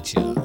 right,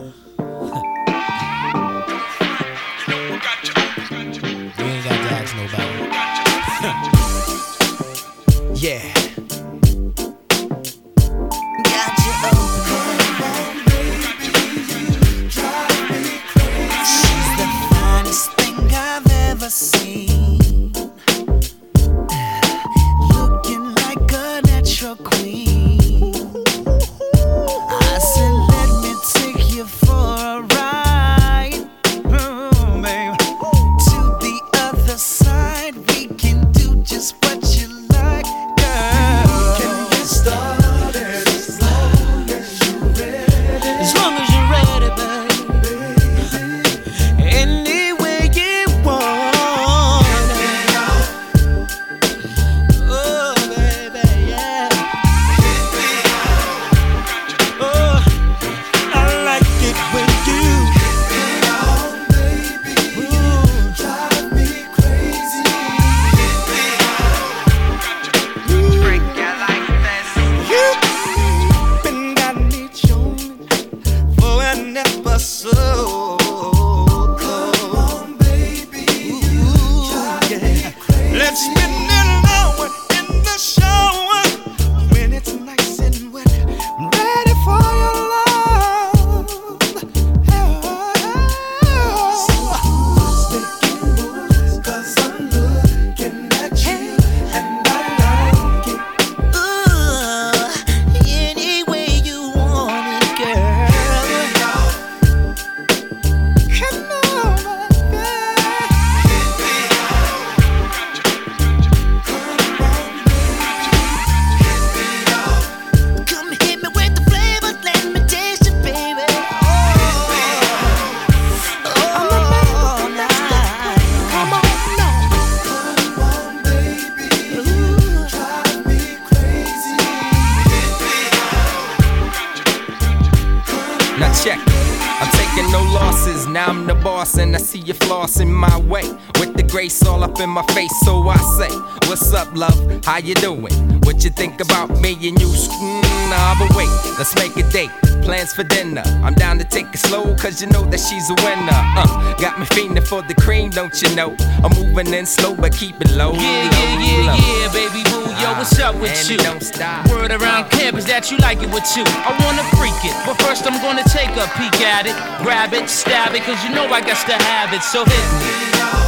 How you doing? What you think about me and you? Mm, nah, but wait, let's make a date. Plans for dinner. I'm down to take it slow, cause you know that she's a winner. Uh, got me fiending for the cream, don't you know? I'm moving in slow, but keep it low. Yeah, yeah, yeah, low. yeah, baby boo. Yo, what's up with and you? Don't stop. Word around campus that you like it with you. I wanna freak it, but first I'm gonna take a peek at it. Grab it, stab it, cause you know I got to have it, so hit me.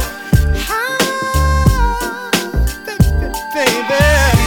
Dirty,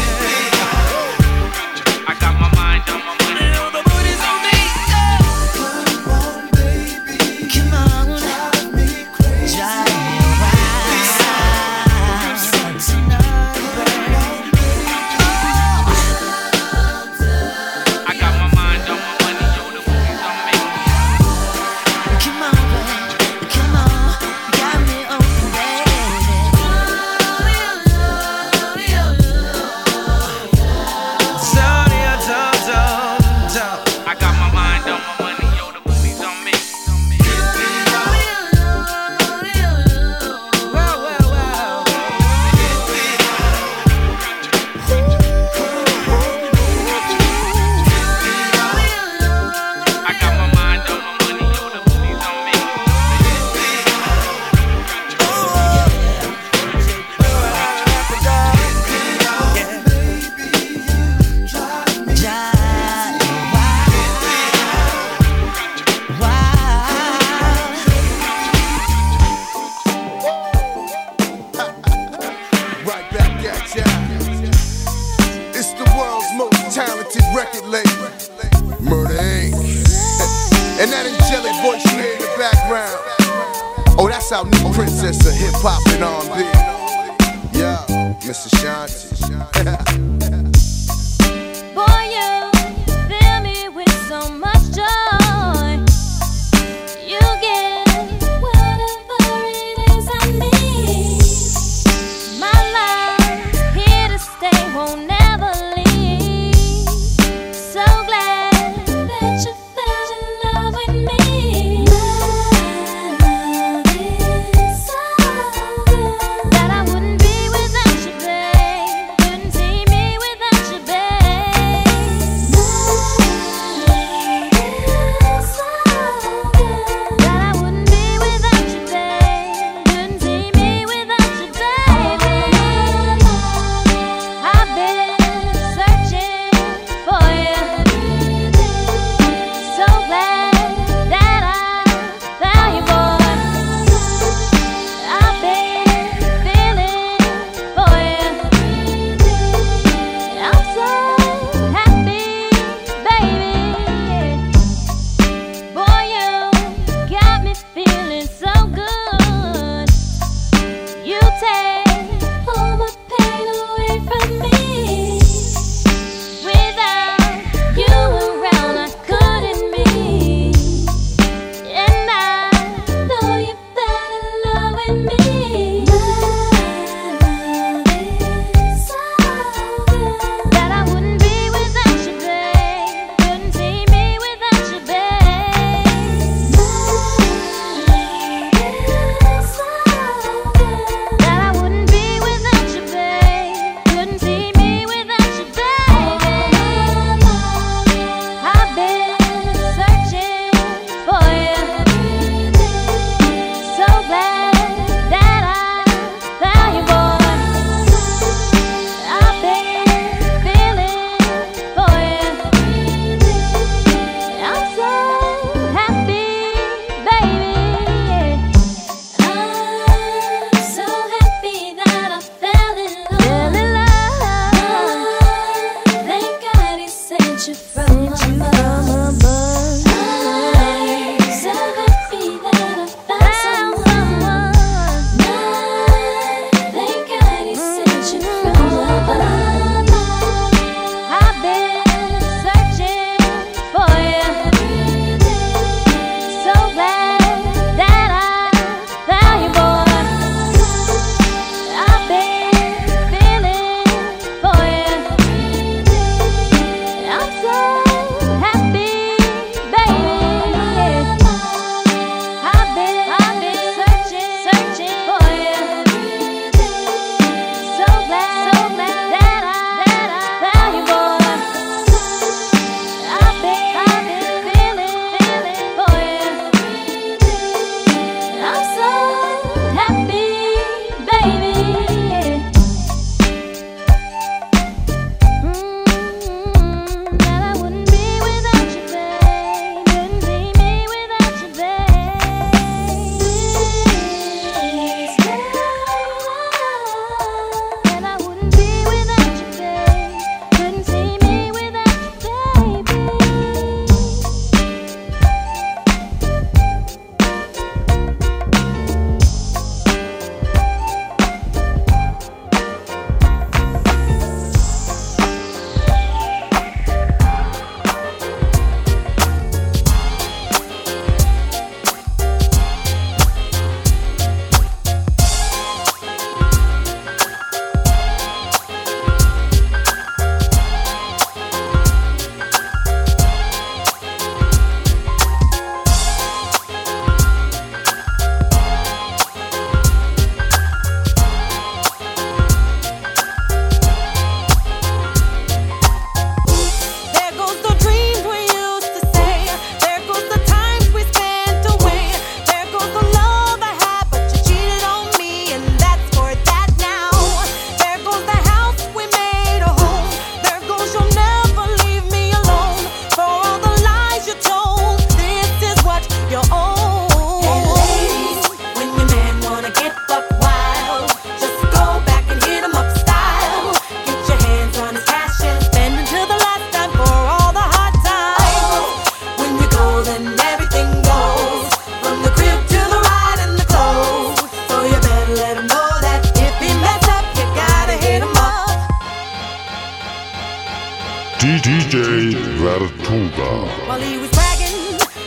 DJ Vertuga. While he was bragging,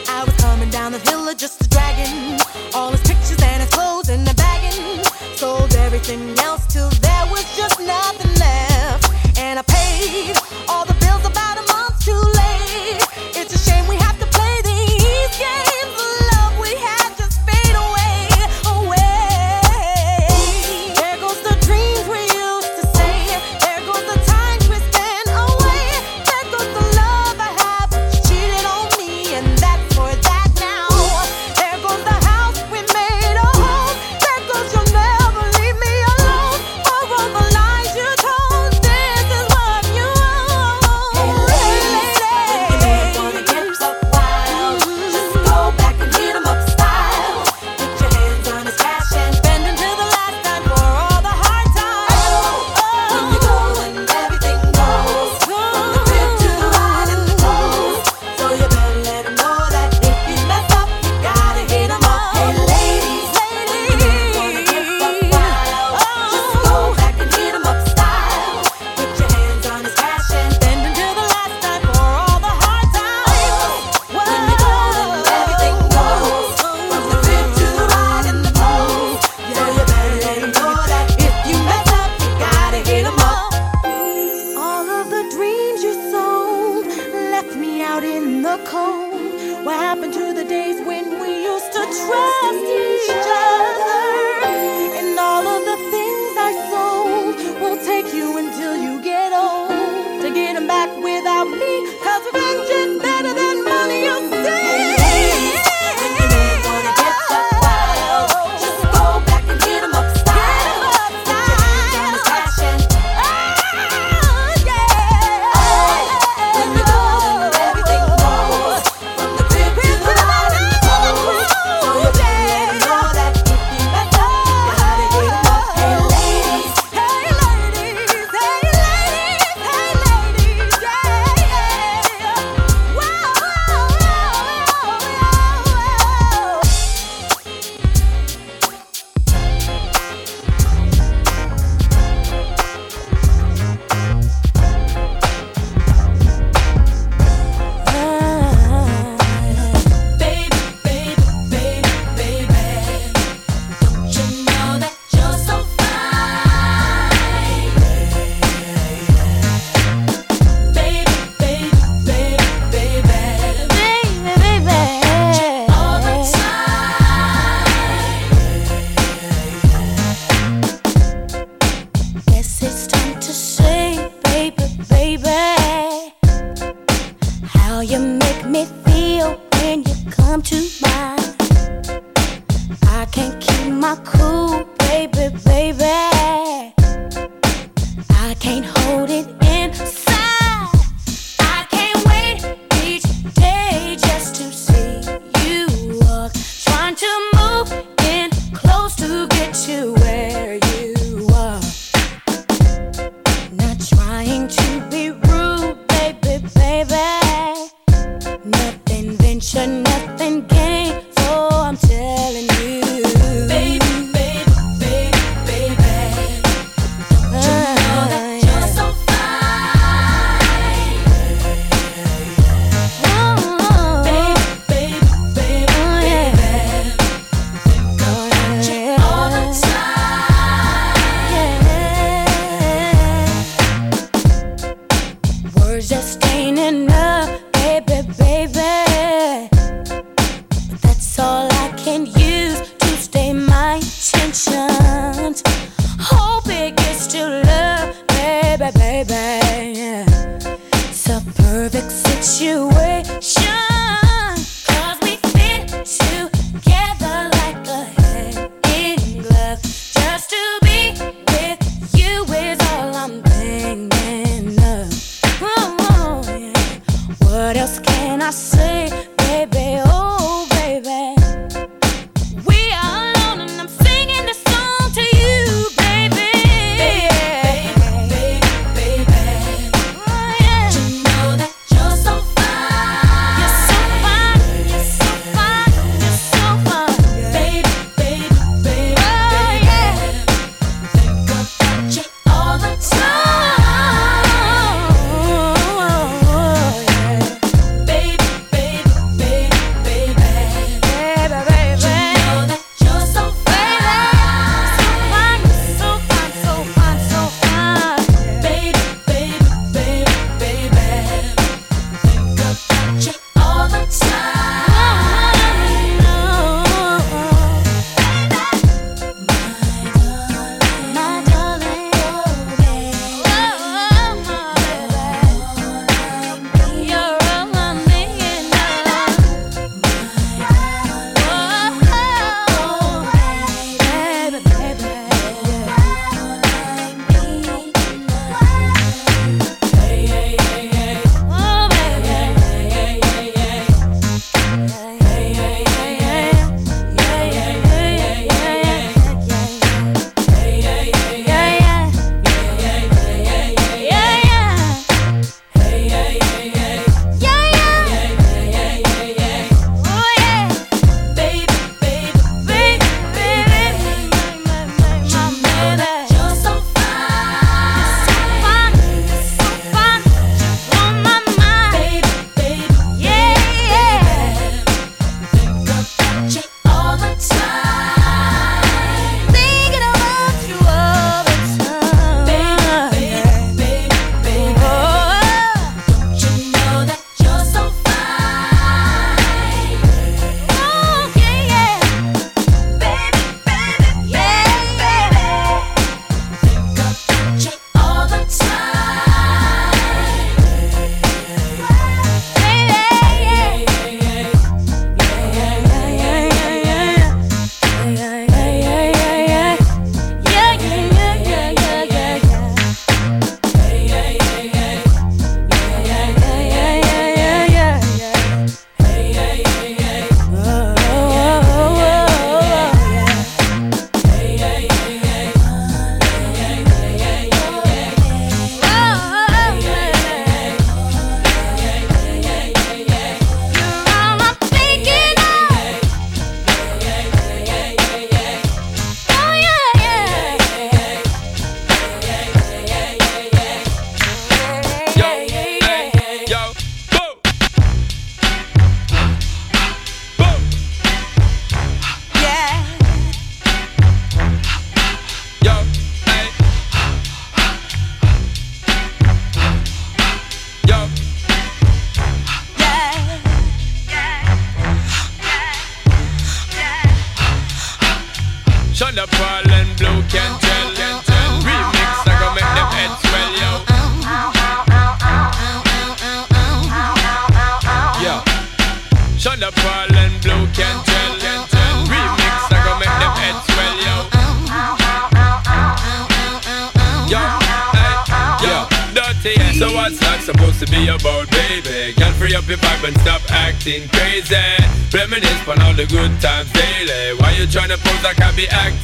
I was coming down the hill of just a dragon. All his pictures and his clothes in the bagging. Sold everything else till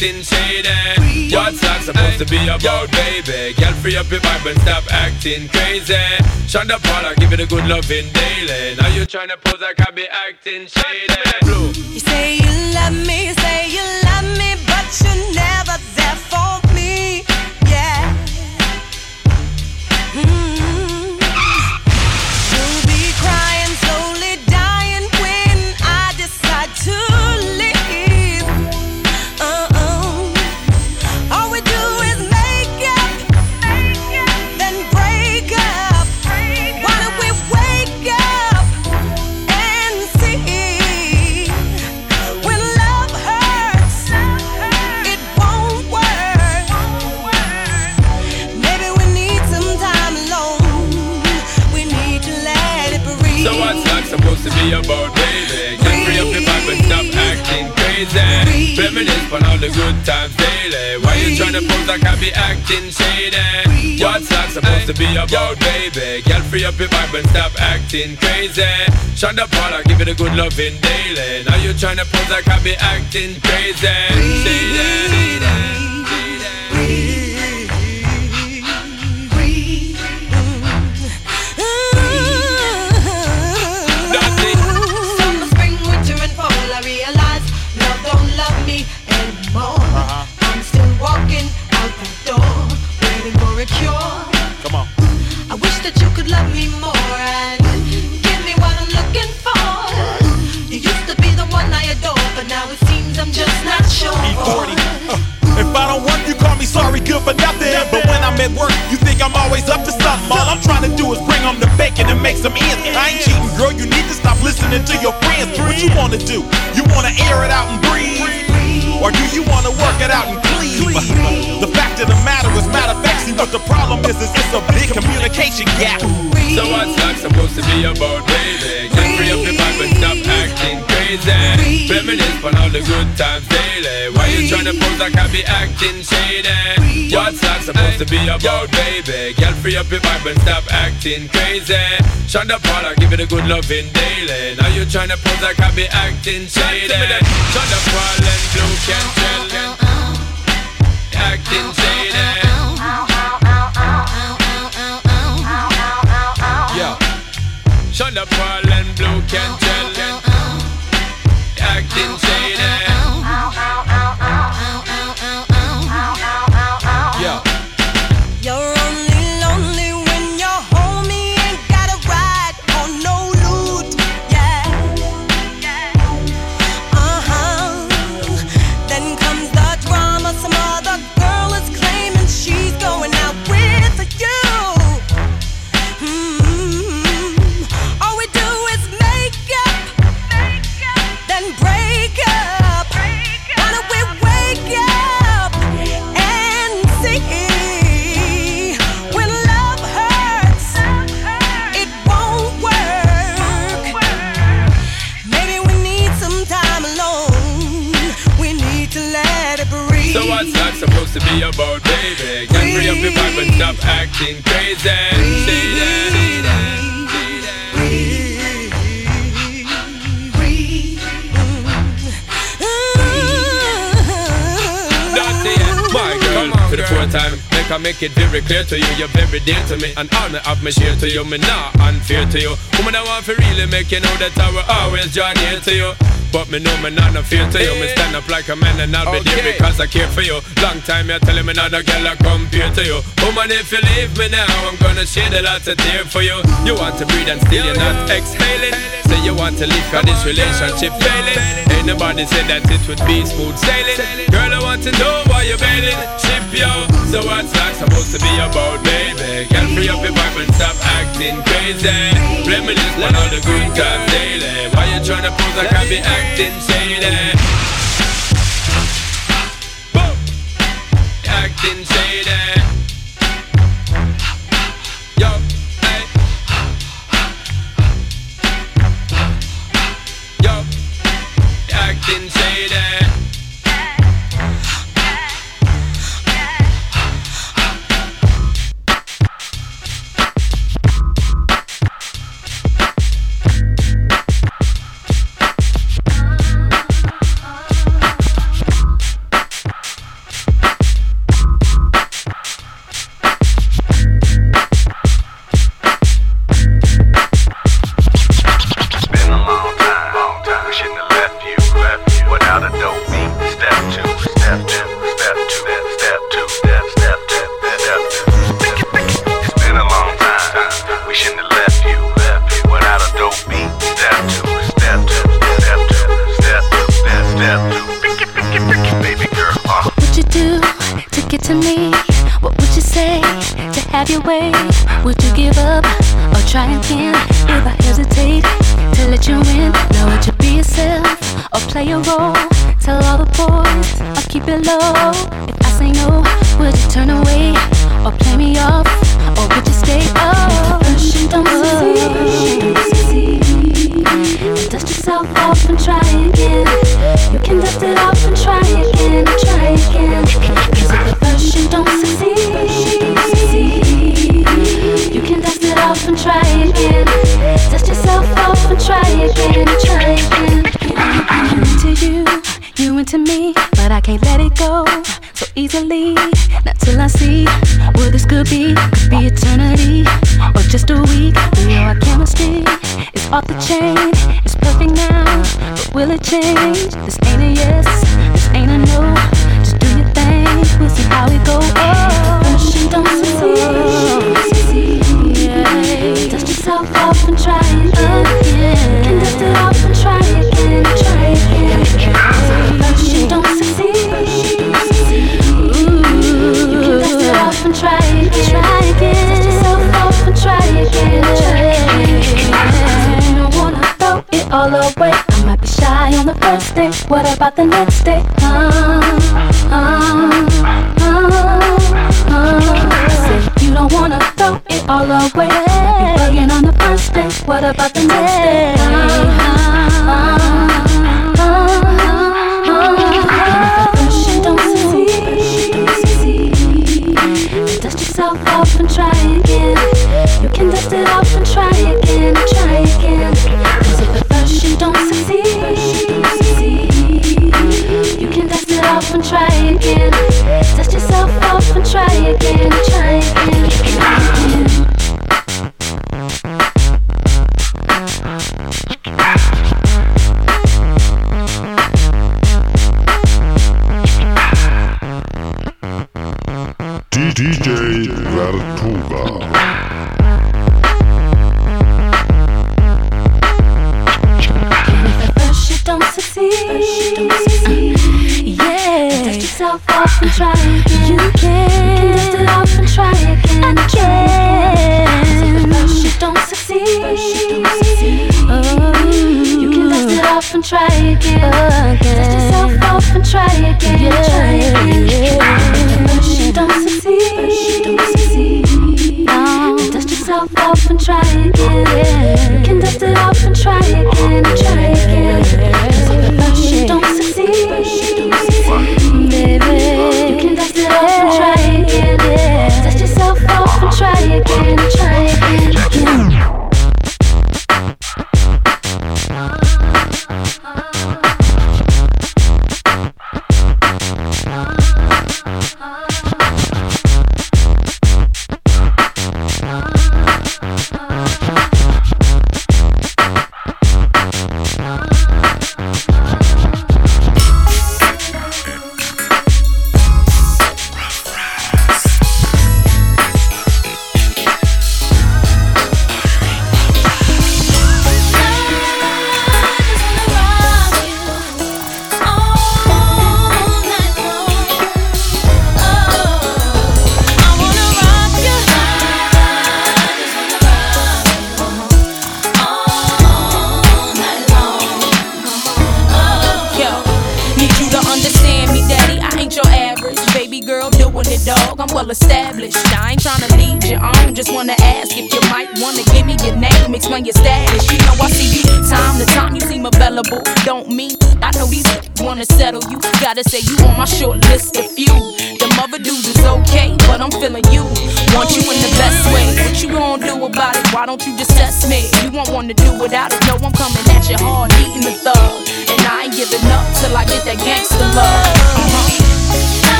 acting shady? What's that supposed to be about, baby? Girl, free up your vibe and stop acting crazy. Shonda Paula, give it a good loving daily. Now you tryna pose like I be acting shady. You say you love me, free up your vibe and stop acting crazy. Shonda Paula, give it a good loving daily. Now you tryna pose like I be acting crazy. Shady. I'm just not sure. E40. If I don't work, you call me sorry, good for nothing. But when I'm at work, you think I'm always up to something. All I'm trying to do is bring home the bacon and make some ends. I ain't cheating, girl. You need to stop listening to your friends. What you wanna do? You wanna air it out and breathe? Or do you wanna work it out and cleave? The of the matter is, matter of fact, see what the problem is, is it's a big communication gap. So what's that supposed to be about, baby? Get free up your vibe and stop acting crazy. Reminisce on all the good times daily. Why you tryna pose like I be acting shady? What's that supposed to be about, baby? Get free up your vibe and stop acting crazy. Shonda Paula, give it a good loving daily. Now you tryna pose like I be acting shady. Shonda Paula and Blu Cantrell acting Yeah. Shonda Paul very clear to you, you're very dear to me, and honor of me share to you, me not unfair to you. Woman, I want to really make you know that I will always draw near to you. But me know me not no fear to you. Me stand up like a man and I'll be there because I care for you. Long time you're telling me not a girl I compare to you. Oh Woman, if you leave me now, I'm gonna shed a lot of tears for you. You want to breathe and still you're not exhaling. Say you want to leave cause this relationship failing. Ain't nobody said that it would be smooth sailing. Girl, I want to know why you're bailing. Ship yo. So what's that supposed to be about, baby? Girl, free up your vibe and stop acting crazy. Reminisce on all the good times daily. Why you tryna pose like I be acting shady? Acting shady. next day? What about the next day? Ah, ah, ah, uh, uh, uh, uh. Say you don't wanna throw it all away. Bugging on the first day. What about the next day?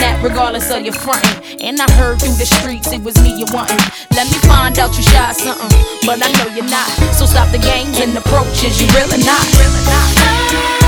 That regardless of your frontin'. And I heard through the streets it was me you wantin'. Let me find out you shy something, but I know you're not. So stop the games and approaches, you really not. Really not.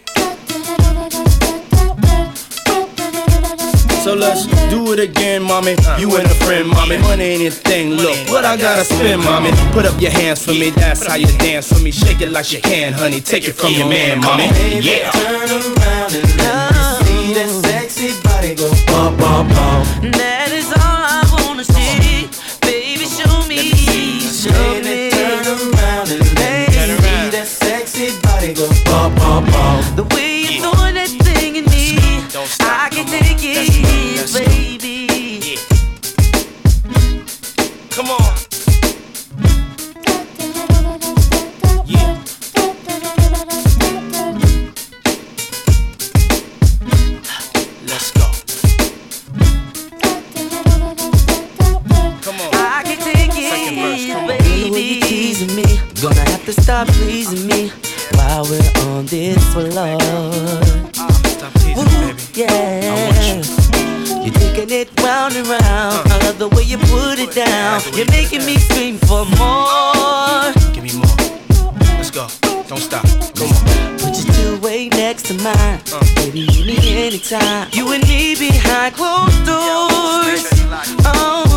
So let's do it again, mommy. You and a friend, mommy. Money ain't a thing. Look, what I gotta spend, mommy. Put up your hands for me. That's how you dance for me. Shake it like you can, honey. Take it from your man, mommy. Yeah. Turn around and let me see that sexy body go bum bum bum. You're taking it round and round. Uh-huh. I love the way you put it down. You're making me scream for more. Give me more. Let's go. Don't stop. Come on. Put your two way next to mine. Uh. Baby, you need anytime. You and me behind closed doors. Oh,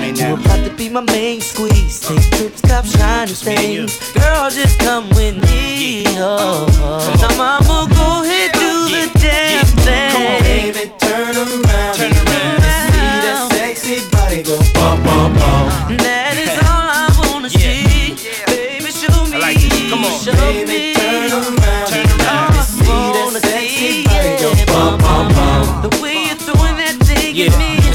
me you're about to be my main squeeze. Uh. Take trips, cop shiny and things. Girl, just come with me. Oh, oh. Now, mama, go ahead, do the damn thing. Baby, turn around Turn around. me see that sexy body go bum bum bum. That is all I wanna see. Baby, show me, like. Come on. show Baby, me.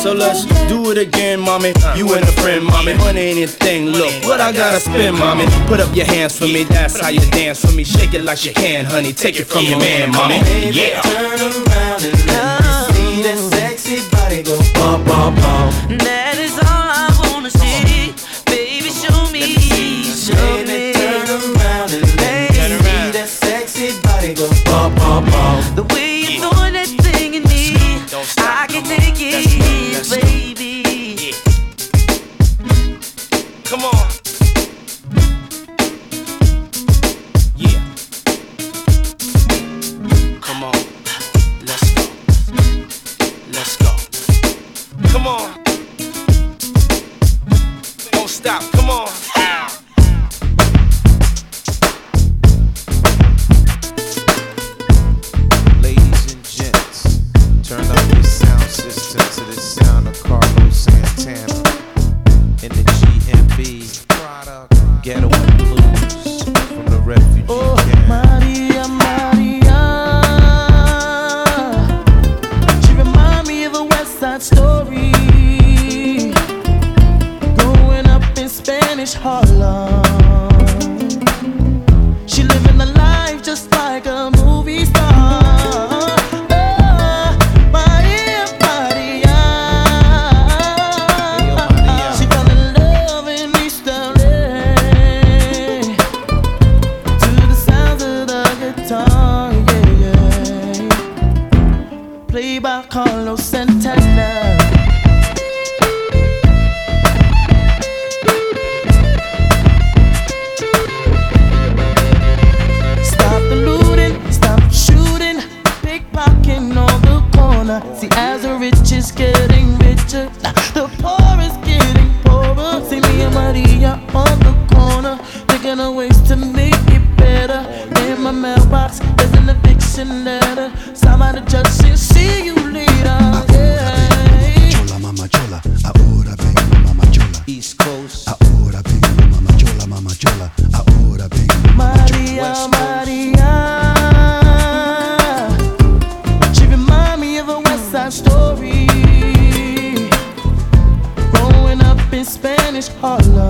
So let's do it again, mommy. You and a friend, mommy. Money ain't a thing. Look, what I gotta spend, mommy. Put up your hands for me. That's how you dance for me. Shake it like you can, honey. Take it from your man, mommy. Yeah. Turn around and let me see that sexy body go bum bum bum. That is Spanish Harlem. She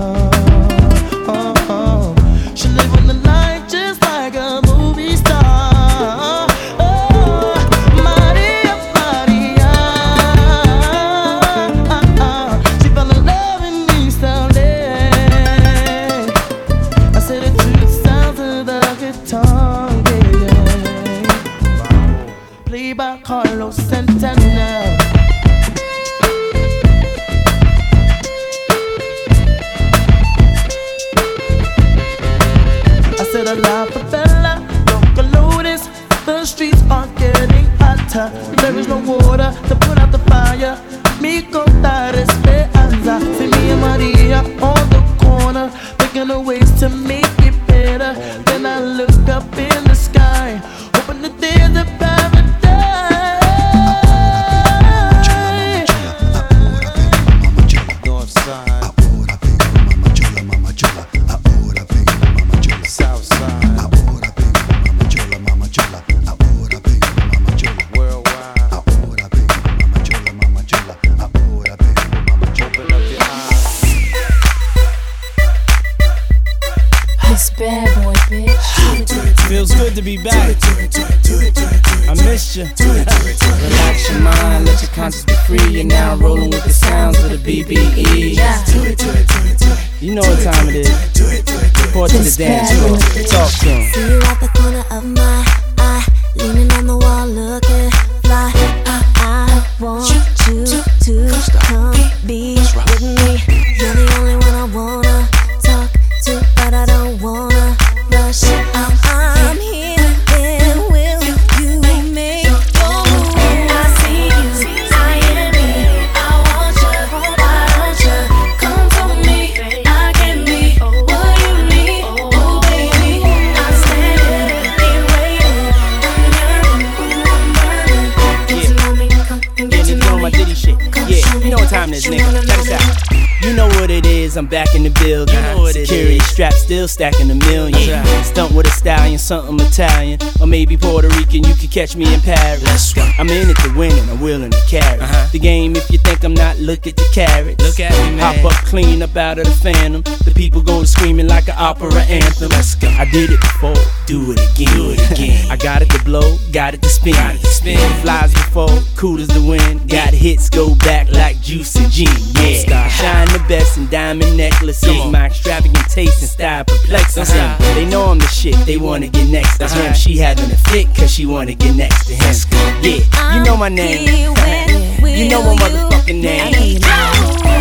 still stacking a million. Stunt with a stallion, something Italian. Or maybe Puerto Rican, you could catch me in Paris. I'm in it to win and I'm willing to carry uh-huh. the game. If you think I'm not, look at the carats. Look at me, man. Hop up clean up out of the phantom. The people go to screaming like an opera anthem. Let's go. I did it before, do it again. Do it again. I got it to blow, got it to spin. Got it to spin. Flies before, cool as the wind. Got hits, go back like juice and gin. Yeah, shine the best in diamond necklaces. My extravagant taste and style perplexing uh-huh. them. They know I'm the shit, they wanna get next to him. Uh-huh. She having a fit, cause she wanna get next to him. Yeah, you know my name. You know my motherfucking name.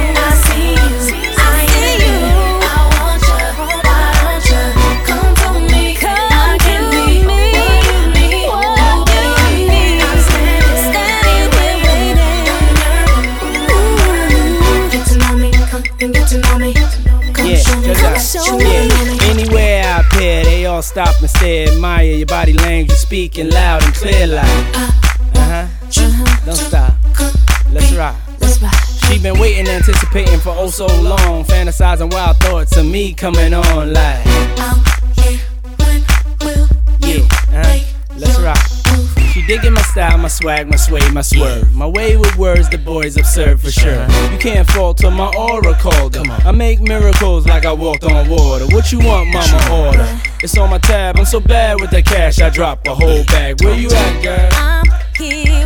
Stop and stare, admire your body language, speaking loud and clear like. Uh huh. Don't stop. Let's rock. Let's rock. She been waiting, anticipating for oh so long, fantasizing wild thoughts of me coming on like. Yeah, uh-huh. Let's rock. She digging my style, my swag, my sway, my swerve. My way with words, the boys observe for sure. You can't falter my aura called her. I make miracles like I walked on water. What you want, mama? Order. It's on my tab. I'm so bad with the cash, I drop a whole bag. Where you at, girl? I'm here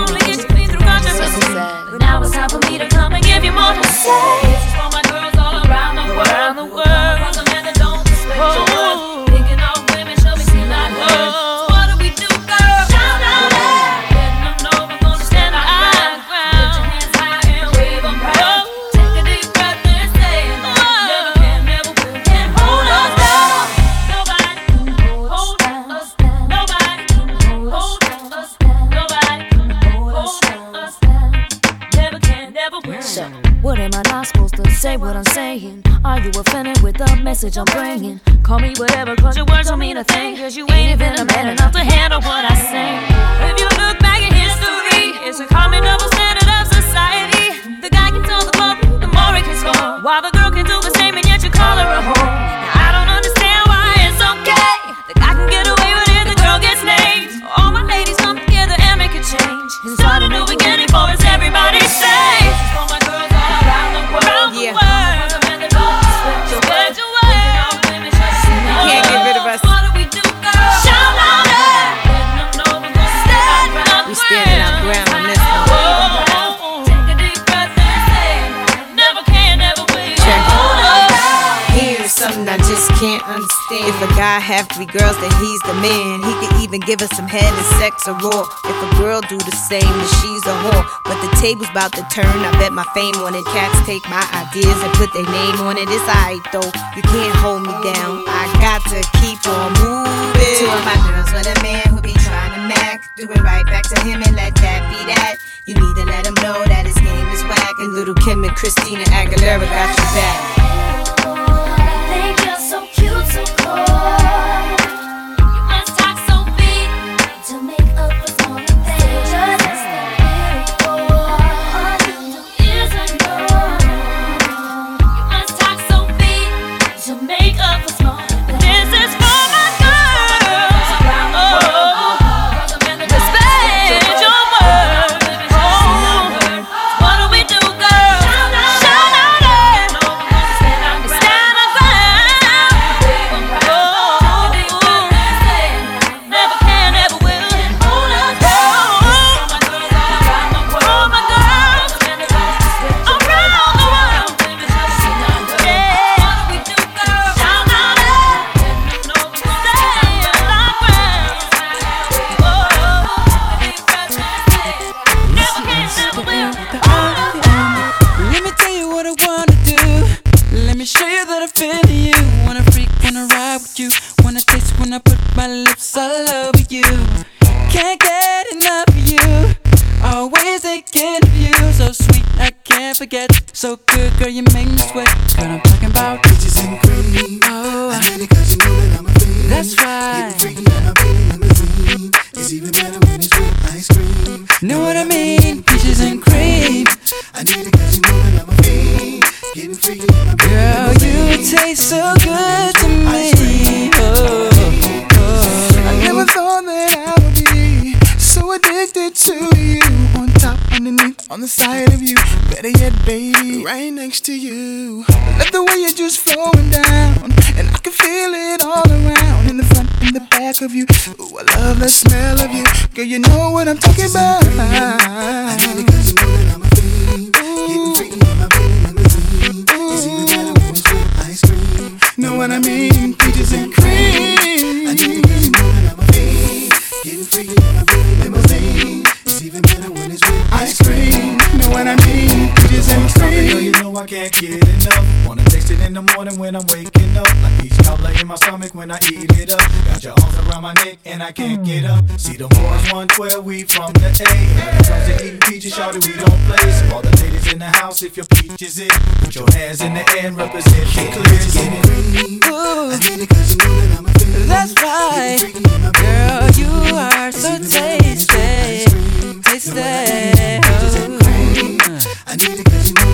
only get you clean through. But now it's time for me to come and give you more to say. For my girls all around the world. girls, that he's the man. He could even give us some head and sex or raw. If a girl do the same, then she's a whore. But the table's about to turn. I bet my fame on it. Cats take my ideas and put their name on it. It's alright though. You can't hold me down. I got to keep on moving. Two of my girls with a man who be trying to mac. Do it right back to him and let that be that. You need to let him know that his name is whack. And Lil' Kim and Christina Aguilera got your back. They just so cute, so cool. I? Peaches and cream. I I'm a fiend. Getting freaky. It's even better when it's. Know what I? Peaches and cream. Girl, you know I can't get enough. Wanna taste it in the morning when I'm waking up. Like peach cobbler in my stomach when I eat and I can't get up. See the boys want where we from the A. When it comes to eating peaches, shawty, we don't play. So all the ladies in the house, if your peach is it, put your hands in the air and represent the clear. Get it. Ooh. I need I'm. That's right. Girl, you are so tasty. Tasty. Oh. I need it cause you know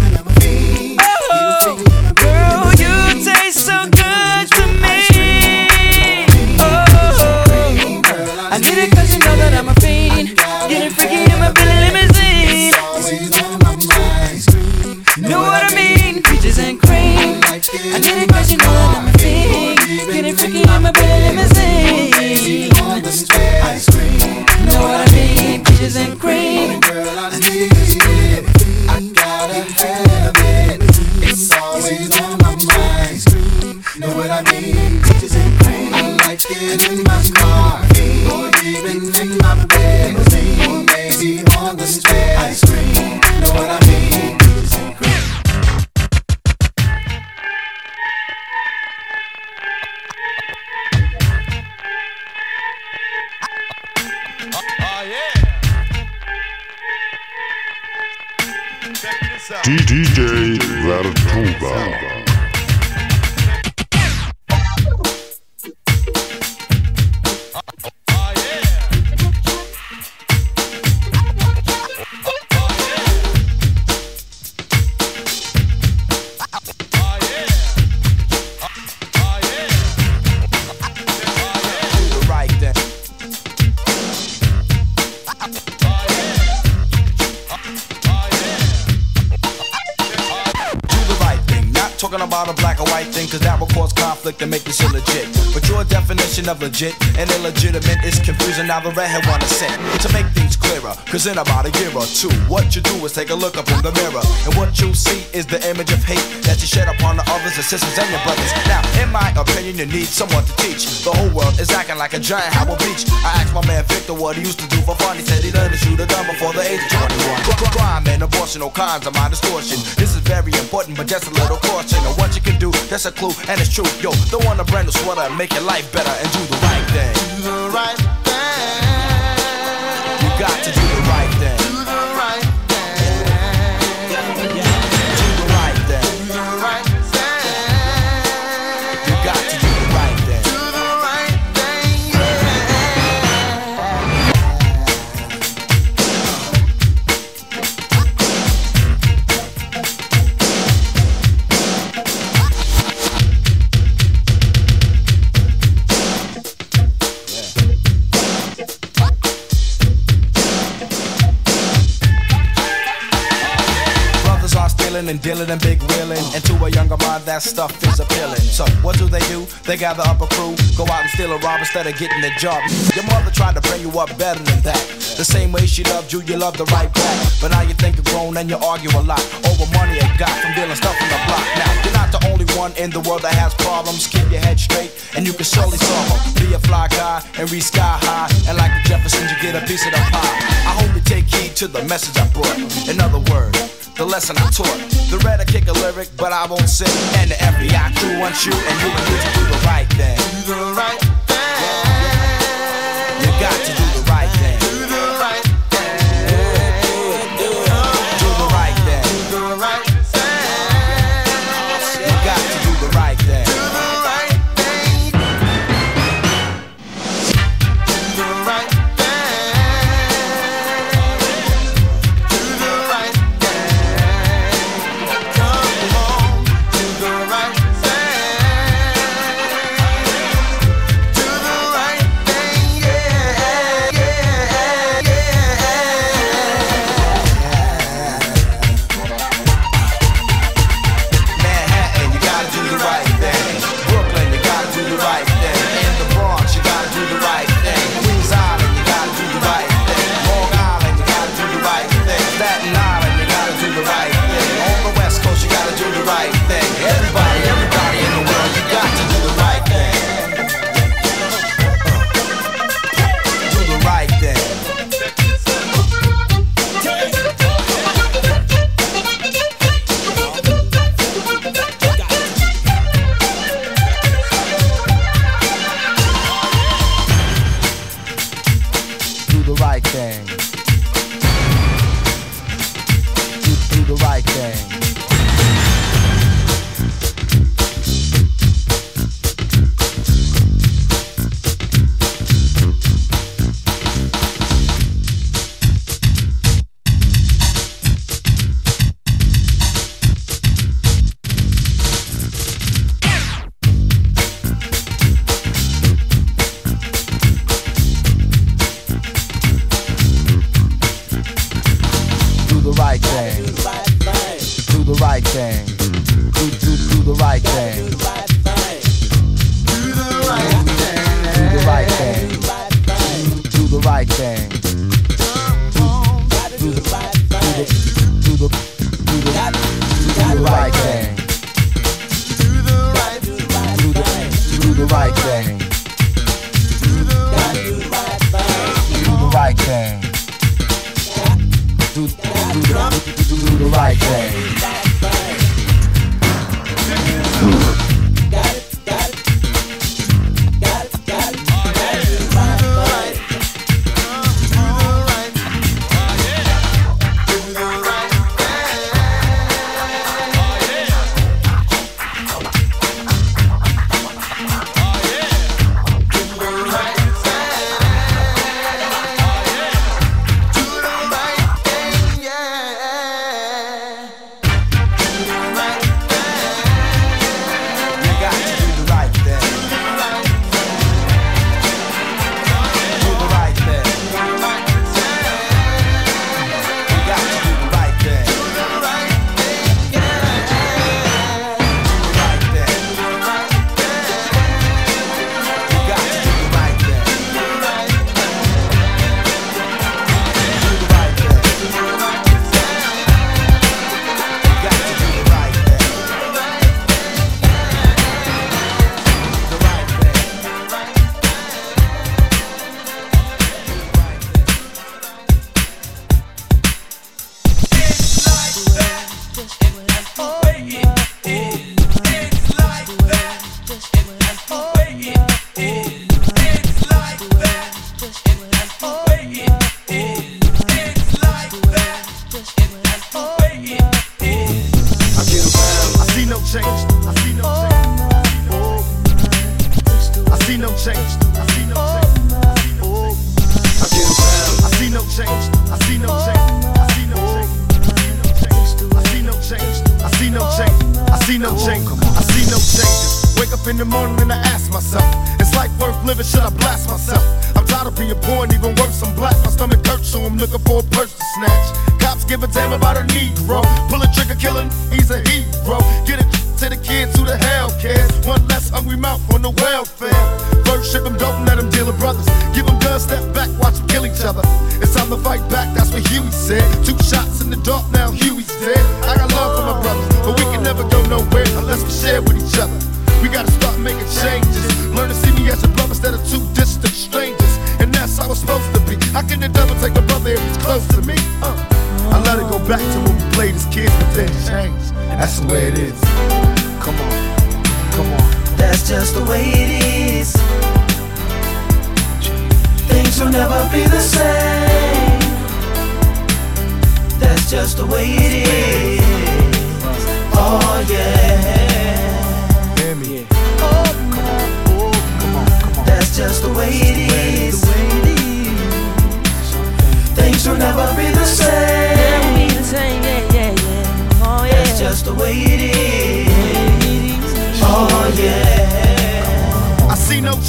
definition of legit and illegitimate is confusing. Now the redhead wanna say to make things clearer, cause in about a year or two, what you do is take a look up in the mirror, and what you see is the image of hate that you shed upon the others, the sisters, and your brothers. Now, in my opinion, you need someone to teach. The whole world is acting like a giant Howard Beach. I asked my man Victor what he used to do for fun. He said he learned to shoot a gun before the age of 21. Cr- Crime and abortion, all kinds of my distortion. This is very important, but just a little caution. And what you can do, that's a clue, and it's true. Yo, throw on a brand new sweater and make your life better do the right thing. Do the right thing. You got to do dealing and big wheeling. And to a younger mind, that stuff is appealing. So what do they do? They gather up a crew, go out and steal a rob instead of getting a job. Your mother tried to bring you up better than that. The same way she loved you, you loved the right back. But now you think you're grown and you argue a lot over money you got from dealing stuff on the block. Now you're not the only one in the world that has problems. Keep your head straight and you can surely solve them. Be a fly guy and reach sky high. And like the Jeffersons, you get a piece of the pie. I hope you take heed to the message I brought. In other words, the lesson I taught. The red I kick a lyric, but I won't sing. And the FBI crew wants you, and you need to do the right thing. Do the right thing. You got to do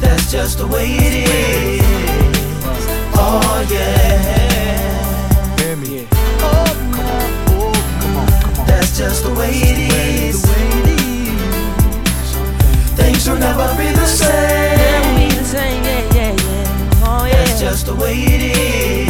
That's just the way it is. Oh yeah. Hear me. Oh, That's just the way it is. Things will never be the same. Oh, That's just the way it is.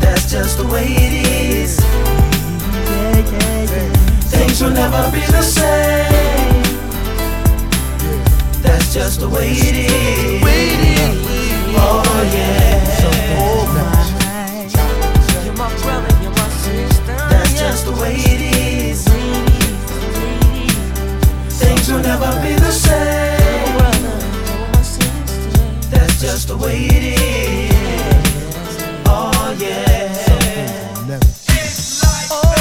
That's just the way it is. Things will never be the same. That's just the way it is. Oh yeah. You're my brother, you're my sister. That's just the way it is. Things will never be the same. That's just the way it is yeah. It's like